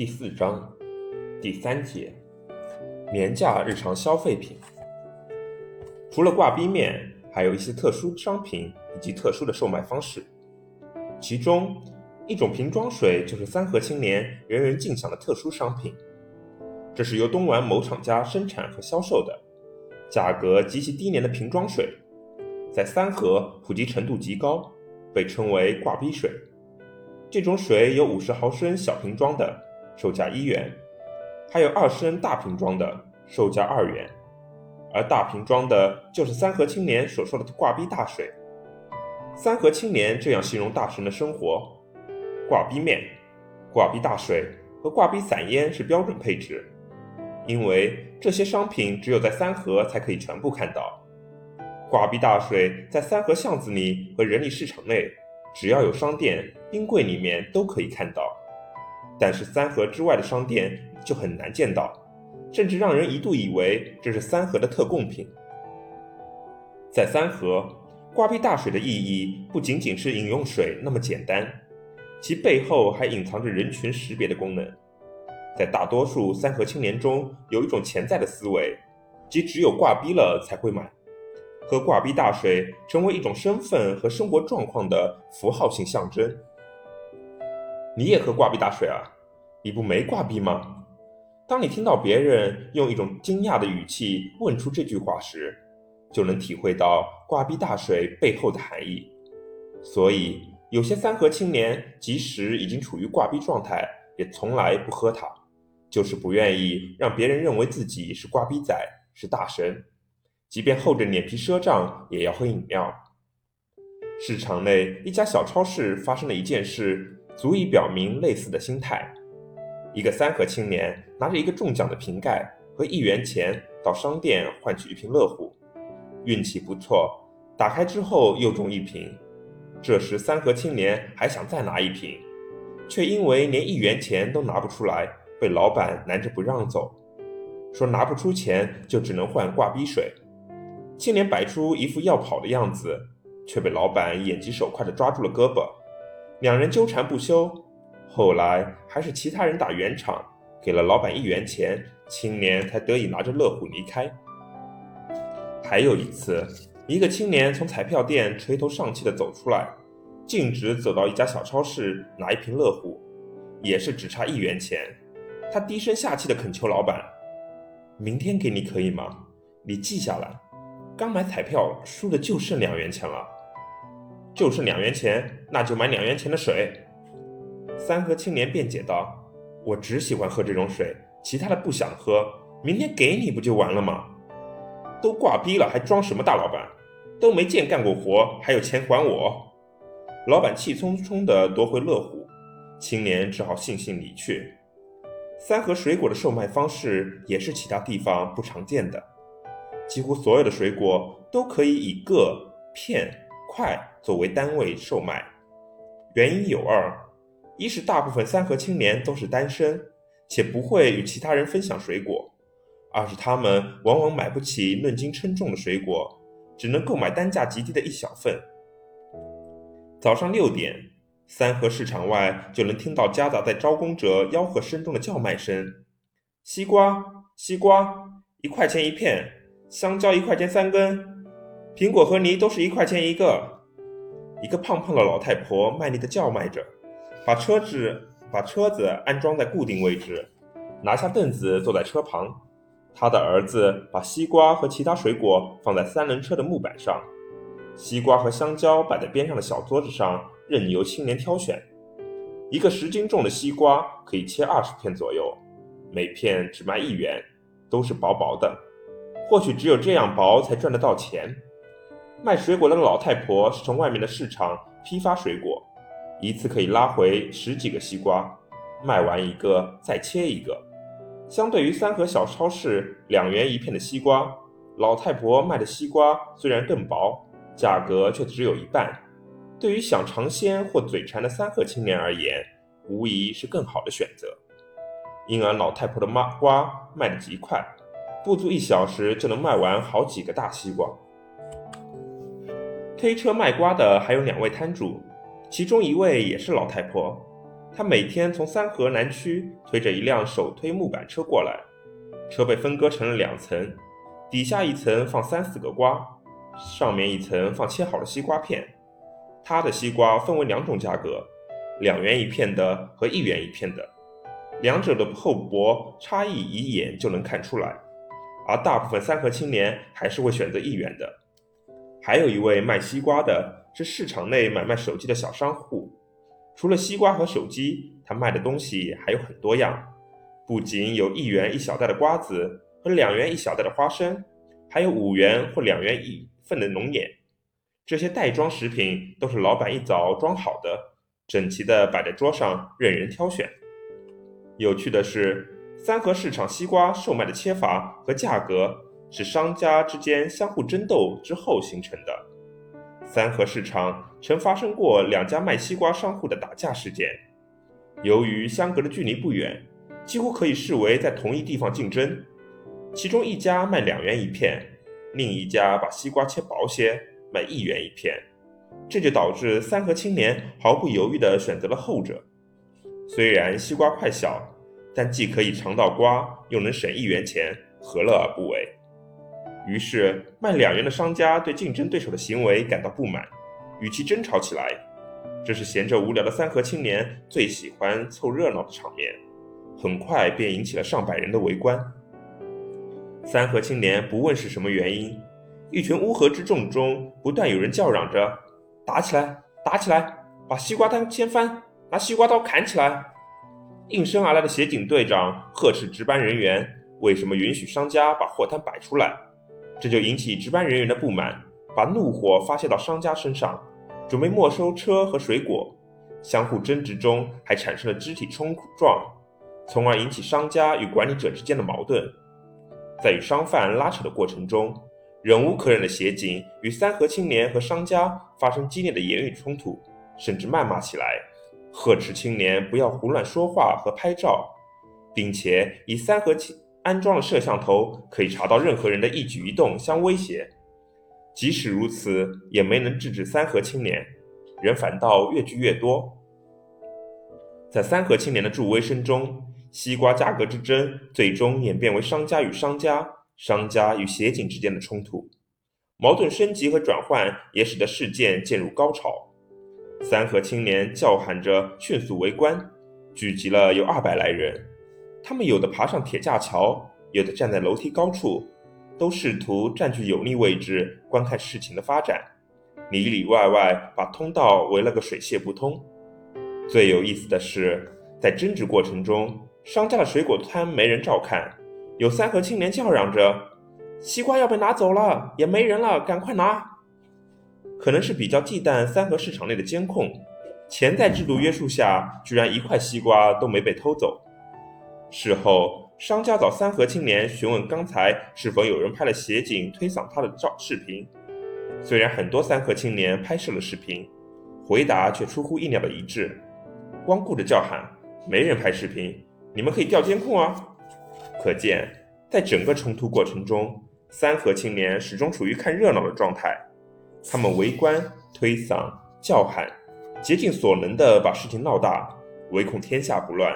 第四章第三节：廉价日常消费品。除了挂壁面，还有一些特殊商品以及特殊的售卖方式。其中一种瓶装水就是三和青年人人尽享的特殊商品。这是由东莞某厂家生产和销售的，价格极其低廉的瓶装水，在三河普及程度极高，被称为挂壁水。这种水有五十毫升小瓶装的。售价一元，还有二升大瓶装的，售价二元，而大瓶装的就是三和青年所说的挂逼大水。三和青年这样形容大神的生活：挂逼面、挂逼大水和挂逼散烟是标准配置，因为这些商品只有在三河才可以全部看到。挂逼大水在三河巷子里和人力市场内，只要有商店、冰柜里面都可以看到。但是三河之外的商店就很难见到，甚至让人一度以为这是三河的特供品。在三河，挂壁大水的意义不仅仅是饮用水那么简单，其背后还隐藏着人群识别的功能。在大多数三河青年中，有一种潜在的思维，即只有挂逼了才会买，喝挂逼大水成为一种身份和生活状况的符号性象征。你也喝挂壁大水啊？你不没挂壁吗？当你听到别人用一种惊讶的语气问出这句话时，就能体会到挂壁大水背后的含义。所以，有些三河青年即使已经处于挂壁状态，也从来不喝它，就是不愿意让别人认为自己是挂壁仔，是大神，即便厚着脸皮赊账，也要喝饮料。市场内一家小超市发生了一件事。足以表明类似的心态。一个三河青年拿着一个中奖的瓶盖和一元钱到商店换取一瓶乐虎，运气不错，打开之后又中一瓶。这时三河青年还想再拿一瓶，却因为连一元钱都拿不出来，被老板拦着不让走，说拿不出钱就只能换挂逼水。青年摆出一副要跑的样子，却被老板眼疾手快地抓住了胳膊。两人纠缠不休，后来还是其他人打圆场，给了老板一元钱，青年才得以拿着乐虎离开。还有一次，一个青年从彩票店垂头丧气地走出来，径直走到一家小超市拿一瓶乐虎，也是只差一元钱。他低声下气地恳求老板：“明天给你可以吗？你记下来，刚买彩票输的就剩两元钱了。”就剩两元钱，那就买两元钱的水。三河青年辩解道：“我只喜欢喝这种水，其他的不想喝。明天给你不就完了吗？都挂逼了，还装什么大老板？都没见干过活，还有钱还我？”老板气冲冲地夺回乐虎，青年只好悻悻离去。三河水果的售卖方式也是其他地方不常见的，几乎所有的水果都可以以个、片。块作为单位售卖，原因有二：一是大部分三和青年都是单身，且不会与其他人分享水果；二是他们往往买不起论斤称重的水果，只能购买单价极低的一小份。早上六点，三河市场外就能听到夹杂在招工者吆喝声中的叫卖声：西瓜，西瓜，一块钱一片；香蕉一块钱三根。苹果和梨都是一块钱一个。一个胖胖的老太婆卖力地叫卖着，把车子把车子安装在固定位置，拿下凳子坐在车旁。他的儿子把西瓜和其他水果放在三轮车的木板上，西瓜和香蕉摆在边上的小桌子上，任由青年挑选。一个十斤重的西瓜可以切二十片左右，每片只卖一元，都是薄薄的。或许只有这样薄才赚得到钱。卖水果的老太婆是从外面的市场批发水果，一次可以拉回十几个西瓜，卖完一个再切一个。相对于三河小超市两元一片的西瓜，老太婆卖的西瓜虽然更薄，价格却只有一半。对于想尝鲜或嘴馋的三河青年而言，无疑是更好的选择。因而老太婆的麻瓜卖得极快，不足一小时就能卖完好几个大西瓜。推车卖瓜的还有两位摊主，其中一位也是老太婆，她每天从三河南区推着一辆手推木板车过来，车被分割成了两层，底下一层放三四个瓜，上面一层放切好的西瓜片。他的西瓜分为两种价格，两元一片的和一元一片的，两者的厚薄差异一眼就能看出来。而大部分三河青年还是会选择一元的。还有一位卖西瓜的，是市场内买卖手机的小商户。除了西瓜和手机，他卖的东西还有很多样，不仅有一元一小袋的瓜子和两元一小袋的花生，还有五元或两元一份的龙眼。这些袋装食品都是老板一早装好的，整齐地摆在桌上，任人挑选。有趣的是，三河市场西瓜售卖的切法和价格是商家之间相互争斗之后形成的。三和市场曾发生过两家卖西瓜商户的打架事件，由于相隔的距离不远，几乎可以视为在同一地方竞争。其中一家卖两元一片，另一家把西瓜切薄些，卖一元一片，这就导致三和青年毫不犹豫地选择了后者。虽然西瓜块小，但既可以尝到瓜，又能省一元钱，何乐而不为？于是，卖两元的商家对竞争对手的行为感到不满，与其争吵起来。这是闲着无聊的三和青年最喜欢凑热闹的场面，很快便引起了上百人的围观。三河青年不问是什么原因，一群乌合之众中不断有人叫嚷着：“打起来，打起来，把西瓜摊掀翻，拿西瓜刀砍起来！”应声而来的协警队长呵斥值班人员：“为什么允许商家把货摊摆出来？”这就引起值班人员的不满，把怒火发泄到商家身上，准备没收车和水果。相互争执中还产生了肢体冲撞，从而引起商家与管理者之间的矛盾。在与商贩拉扯的过程中，忍无可忍的协警与三河青年和商家发生激烈的言语冲突，甚至谩骂起来，呵斥青年不要胡乱说话和拍照，并且以三河青。安装了摄像头，可以查到任何人的一举一动，相威胁。即使如此，也没能制止三河青年，人反倒越聚越多。在三河青年的助威声中，西瓜价格之争最终演变为商家与商家、商家与协警之间的冲突，矛盾升级和转换也使得事件渐入高潮。三河青年叫喊着迅速围观，聚集了有二百来人。他们有的爬上铁架桥，有的站在楼梯高处，都试图占据有利位置观看事情的发展，里里外外把通道围了个水泄不通。最有意思的是，在争执过程中，商家的水果摊没人照看，有三和青年叫嚷着：“西瓜要被拿走了，也没人了，赶快拿！”可能是比较忌惮三和市场内的监控，潜在制度约束下，居然一块西瓜都没被偷走。事后，商家找三河青年询问刚才是否有人拍了协警推搡他的照视频。虽然很多三河青年拍摄了视频，回答却出乎意料的一致。光顾着叫喊，没人拍视频，你们可以调监控啊！可见，在整个冲突过程中，三河青年始终处于看热闹的状态。他们围观、推搡、叫喊，竭尽所能地把事情闹大，唯恐天下不乱。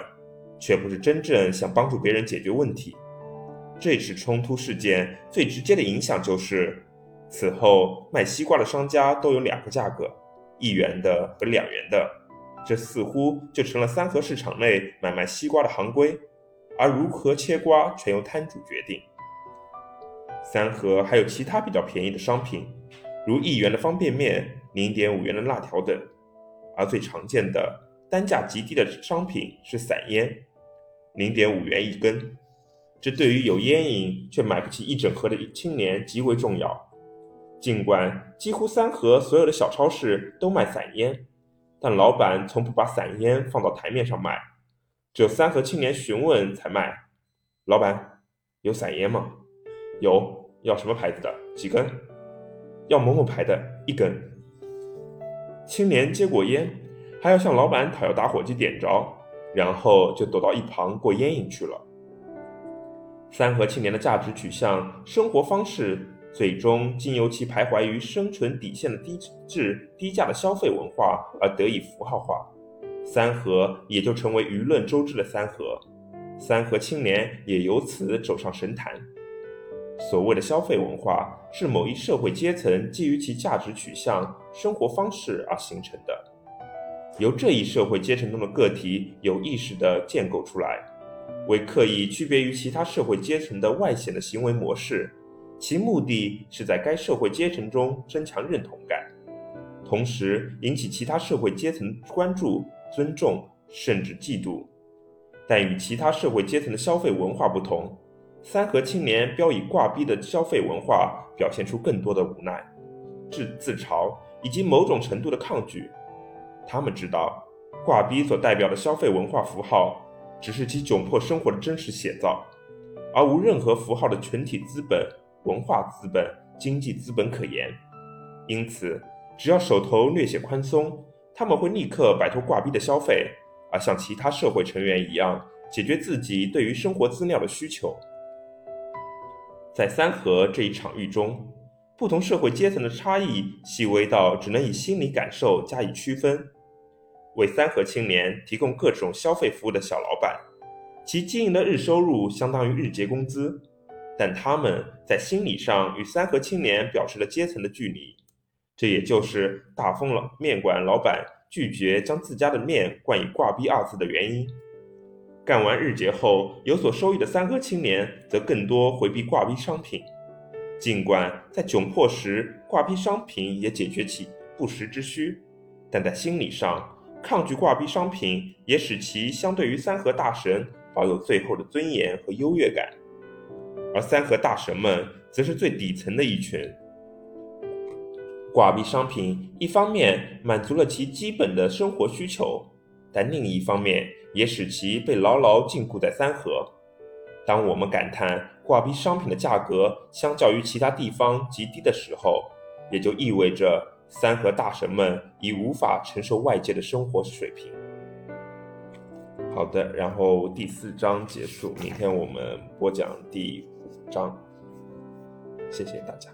却不是真正想帮助别人解决问题。这次冲突事件最直接的影响就是，此后卖西瓜的商家都有两个价格，一元的和两元的，这似乎就成了三河市场内买卖西瓜的行规。而如何切瓜，全由摊主决定。三河还有其他比较便宜的商品，如一元的方便面、零点五元的辣条等，而最常见的。单价极低的商品是散烟，零点五元一根。这对于有烟瘾却买不起一整盒的青年极为重要。尽管几乎三河所有的小超市都卖散烟，但老板从不把散烟放到台面上卖，只有三河青年询问才卖。老板，有散烟吗？有，要什么牌子的？几根？要某某牌的，一根。青年接过烟。还要向老板讨要打火机点着，然后就躲到一旁过烟瘾去了。三和青年的价值取向、生活方式，最终经由其徘徊于生存底线的低质低价的消费文化而得以符号化。三和也就成为舆论周知的三和，三和青年也由此走上神坛。所谓的消费文化，是某一社会阶层基于其价值取向、生活方式而形成的，由这一社会阶层中的个体有意识地建构出来，为刻意区别于其他社会阶层的外显的行为模式，其目的是在该社会阶层中增强认同感，同时引起其他社会阶层关注、尊重甚至嫉妒。但与其他社会阶层的消费文化不同。三和青年标以挂逼的消费文化，表现出更多的无奈、自自嘲以及某种程度的抗拒。他们知道，挂逼所代表的消费文化符号，只是其窘迫生活的真实写照，而无任何符号的群体资本、文化资本、经济资本可言。因此，只要手头略显宽松，他们会立刻摆脱挂逼的消费，而像其他社会成员一样，解决自己对于生活资料的需求。在三河这一场域中，不同社会阶层的差异细微到只能以心理感受加以区分。为三和青年提供各种消费服务的小老板，其经营的日收入相当于日结工资，但他们在心理上与三河青年表示了阶层的距离。这也就是大丰老面馆老板拒绝将自家的面冠以“挂逼”二字的原因。干完日结后有所收益的三河青年，则更多回避挂逼商品。尽管在窘迫时，挂逼商品也解决其不时之需，但在心理上，抗拒挂逼商品也使其相对于三和大神保有最后的尊严和优越感。而三和大神们，则是最底层的一群。挂逼商品一方面满足了其基本的生活需求，但另一方面，也使其被牢牢禁锢在三河。当我们感叹挂逼商品的价格相较于其他地方极低的时候，也就意味着三和大神们已无法承受外界的生活水平。好的，然后第四章结束，明天我们播讲第五章。谢谢大家。